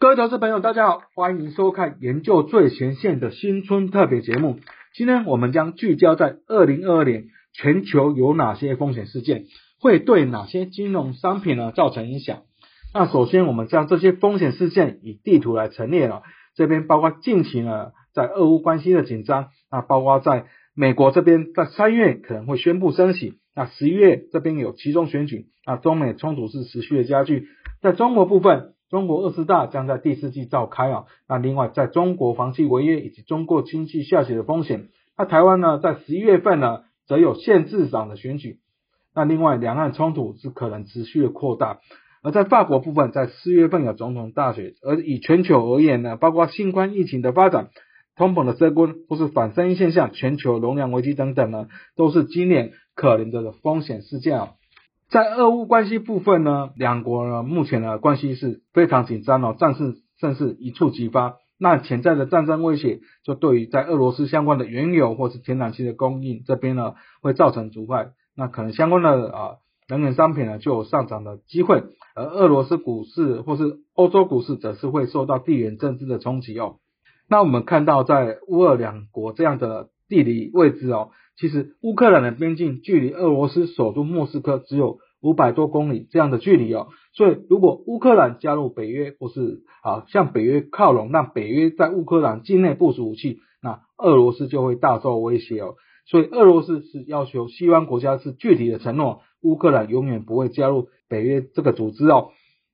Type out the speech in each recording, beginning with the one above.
各位投资朋友，大家好，欢迎收看研究最前线的新春特别节目。今天我们将聚焦在二零二二年全球有哪些风险事件，会对哪些金融商品呢造成影响？那首先，我们将这些风险事件以地图来陈列了。这边包括近期呢，在俄乌关系的紧张，那包括在美国这边在三月可能会宣布升息，那十一月这边有其中选举，那中美冲突是持续的加剧。在中国部分。中国二十大将在第四季召开啊，那另外在中国房企违约以及中国经济下行的风险，那台湾呢在十一月份呢则有县市长的选举，那另外两岸冲突是可能持续的扩大，而在法国部分在四月份有总统大选，而以全球而言呢，包括新冠疫情的发展、通膨的升温或是反生意现象、全球容量危机等等呢，都是今年可能的风险事件啊。在俄乌关系部分呢，两国呢目前的关系是非常紧张哦，战事正是一触即发。那潜在的战争威胁，就对于在俄罗斯相关的原油或是天然气的供应这边呢，会造成阻碍。那可能相关的啊能源商品呢就有上涨的机会，而俄罗斯股市或是欧洲股市则是会受到地缘政治的冲击哦。那我们看到在乌俄两国这样的地理位置哦。其实乌克兰的边境距离俄罗斯首都莫斯科只有五百多公里这样的距离哦，所以如果乌克兰加入北约或是啊向北约靠拢，让北约在乌克兰境内部署武器，那俄罗斯就会大受威胁哦。所以俄罗斯是要求西方国家是具体的承诺，乌克兰永远不会加入北约这个组织哦。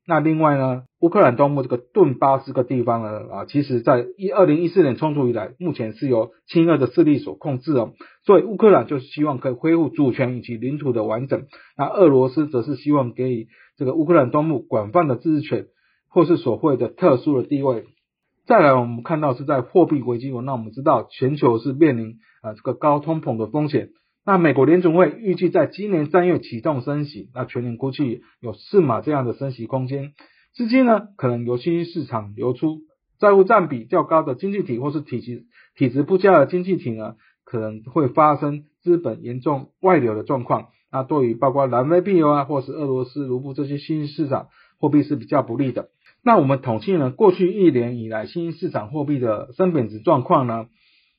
那另外呢，乌克兰东部这个顿巴斯个地方呢，啊，其实在一二零一四年冲突以来，目前是由亲俄的势力所控制哦，所以乌克兰就是希望可以恢复主权以及领土的完整，那俄罗斯则是希望给予这个乌克兰东部广泛的自治权，或是所谓的特殊的地位。再来，我们看到是在货币危机，那我们知道全球是面临啊这个高通膨的风险。那美国联储会预计在今年三月启动升息，那全年估计有四码这样的升息空间，资金呢可能由新兴市场流出，债务占比较高的经济体或是体积体质不佳的经济体呢，可能会发生资本严重外流的状况。那对于包括南非币啊或是俄罗斯卢布这些新兴市场货币是比较不利的。那我们统计呢，过去一年以来新兴市场货币的升贬值状况呢？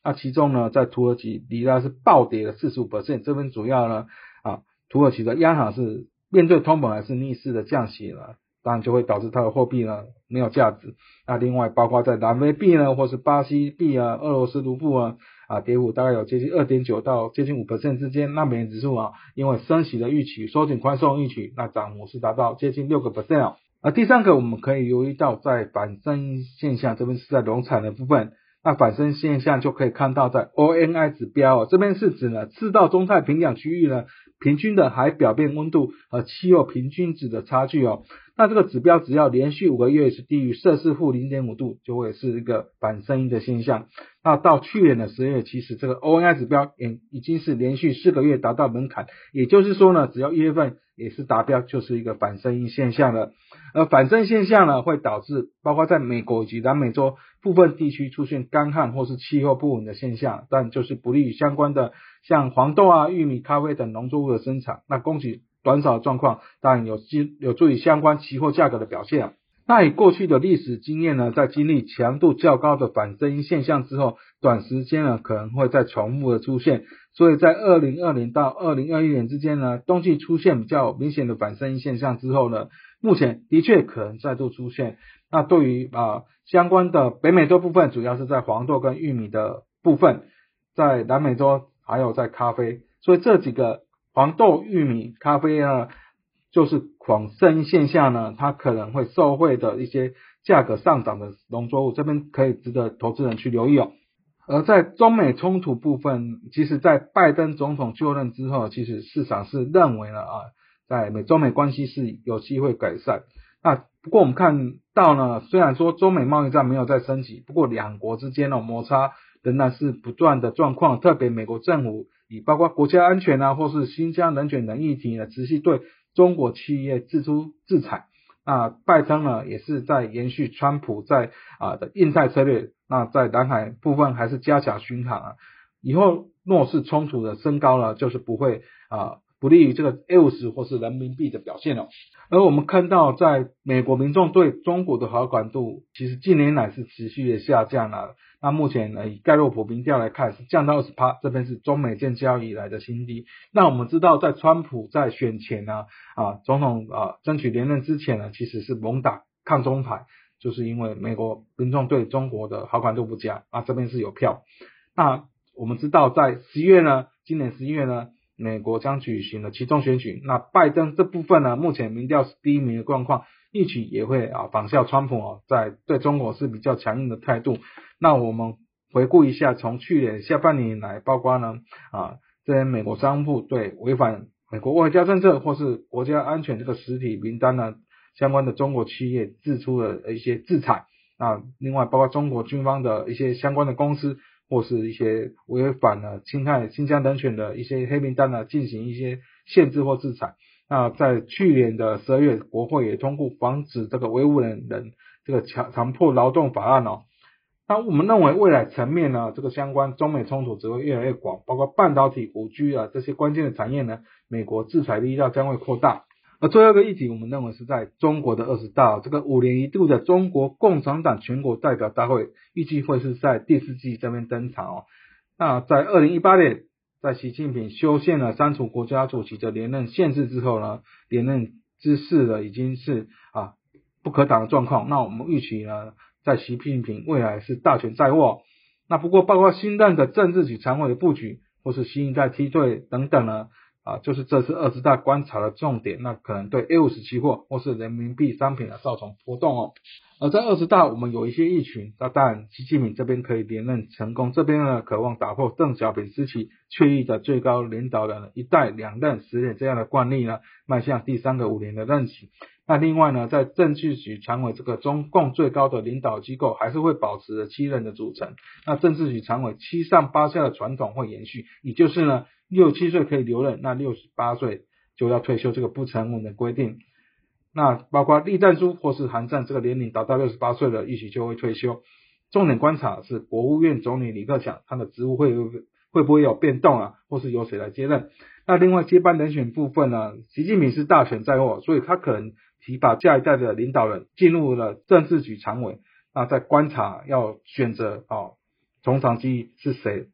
那其中呢，在土耳其里拉是暴跌了四十五 percent，这边主要呢啊，土耳其的央行是面对通膨还是逆势的降息了，当然就会导致它的货币呢没有价值。那另外包括在南非币呢，或是巴西币啊、俄罗斯卢布啊啊，跌幅大概有接近二点九到接近五 percent 之间。那美元指数啊，因为升息的预期、收紧宽松预期，那涨幅是达到接近六个 percent 啊。第三个我们可以留意到，在反升现象这边是在农产的部分。那反身现象就可以看到，在 ONI 指标哦，这边是指呢赤道中太平洋区域呢平均的海表面温度和气候平均值的差距哦。那这个指标只要连续五个月是低于摄氏负零点五度，就会是一个反声音的现象。那到去年的十月，其实这个 ONI 指标也已经是连续四个月达到门槛，也就是说呢，只要一月份也是达标，就是一个反声音现象了。而反声现象呢，会导致包括在美国以及南美洲部分地区出现干旱或是气候不稳的现象，但就是不利于相关的像黄豆啊、玉米、咖啡等农作物的生产。那供给短少的状况，当然有基有助于相关期货价格的表现啊。那以过去的历史经验呢，在经历强度较高的反声音现象之后，短时间呢可能会再重复的出现。所以在二零二零到二零二一年之间呢，冬季出现比较明显的反声音现象之后呢，目前的确可能再度出现。那对于啊相关的北美洲部分，主要是在黄豆跟玉米的部分，在南美洲还有在咖啡，所以这几个。黄豆、玉米、咖啡啊，就是狂升现象呢，它可能会受惠的一些价格上涨的农作物，这边可以值得投资人去留意哦。而在中美冲突部分，其实，在拜登总统就任之后，其实市场是认为了啊，在美中美关系是有机会改善。那不过我们看到呢，虽然说中美贸易战没有再升级，不过两国之间的摩擦仍然是不断的状况，特别美国政府。以包括国家安全啊，或是新疆人权等议题呢，持续对中国企业制出制裁。那拜登呢，也是在延续川普在啊的印太策略。那在南海部分还是加强巡航啊。以后若是冲突的升高了，就是不会啊不利于这个 A 五十或是人民币的表现哦。而我们看到，在美国民众对中国的好感度，其实近年来是持续的下降了。那目前呢，以盖洛普民调来看，是降到二十趴，这边是中美建交以来的新低。那我们知道，在川普在选前呢，啊，总统啊争取连任之前呢，其实是猛打抗中牌，就是因为美国民众对中国的好感度不佳啊，这边是有票。那我们知道，在十月呢，今年十一月呢。美国将举行的其中选举，那拜登这部分呢，目前民调是第一名的状况，预期也会啊仿效川普哦，在对中国是比较强硬的态度。那我们回顾一下，从去年下半年以来，包括呢啊这些美国商务部对违反美国外交政策或是国家安全这个实体名单呢相关的中国企业，制出了一些制裁。那另外包括中国军方的一些相关的公司。或是一些违反了侵害新疆人权的一些黑名单呢，进行一些限制或制裁。那在去年的十二月，国会也通过防止这个维吾尔人这个强强迫劳动法案哦。那我们认为未来层面呢，这个相关中美冲突只会越来越广，包括半导体、五 G 啊这些关键的产业呢，美国制裁力道将会扩大。而最后一个议题，我们认为是在中国的二十大，这个五年一度的中国共产党全国代表大会，预计会是在第四季这边登场哦。那在二零一八年，在习近平修宪了删除国家主席的连任限制之后呢，连任之势呢已经是啊不可挡的状况。那我们预期呢，在习近平未来是大权在握。那不过包括新任的政治局常委的布局，或是新一代梯队等等呢？啊，就是这次二十大观察的重点，那可能对 A 五十期货或是人民币商品啊造成波动哦。而在二十大，我们有一些议群，那当然习近平这边可以连任成功，这边呢渴望打破邓小平时期确立的最高领导人一代两任十年这样的惯例呢，迈向第三个五年的任期。那另外呢，在政治局常委这个中共最高的领导机构，还是会保持着七人的组成。那政治局常委七上八下的传统会延续，也就是呢。六七岁可以留任，那六十八岁就要退休，这个不成文的规定。那包括栗战书或是韩战，这个年龄达到六十八岁了，一许就会退休。重点观察是国务院总理李克强，他的职务会会不会有变动啊，或是由谁来接任？那另外接班人选部分呢？习近平是大权在握，所以他可能提拔下一代的领导人进入了政治局常委。那在观察要选择哦，从长计议是谁？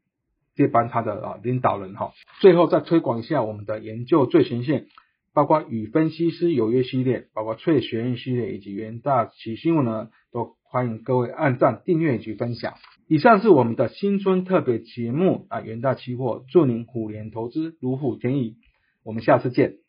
接班他的啊领导人哈，最后再推广一下我们的研究最前线，包括与分析师有约系列，包括翠学院系列以及元大奇新闻呢，都欢迎各位按赞、订阅以及分享。以上是我们的新春特别节目啊，元大期货祝您虎年投资如虎添翼，我们下次见。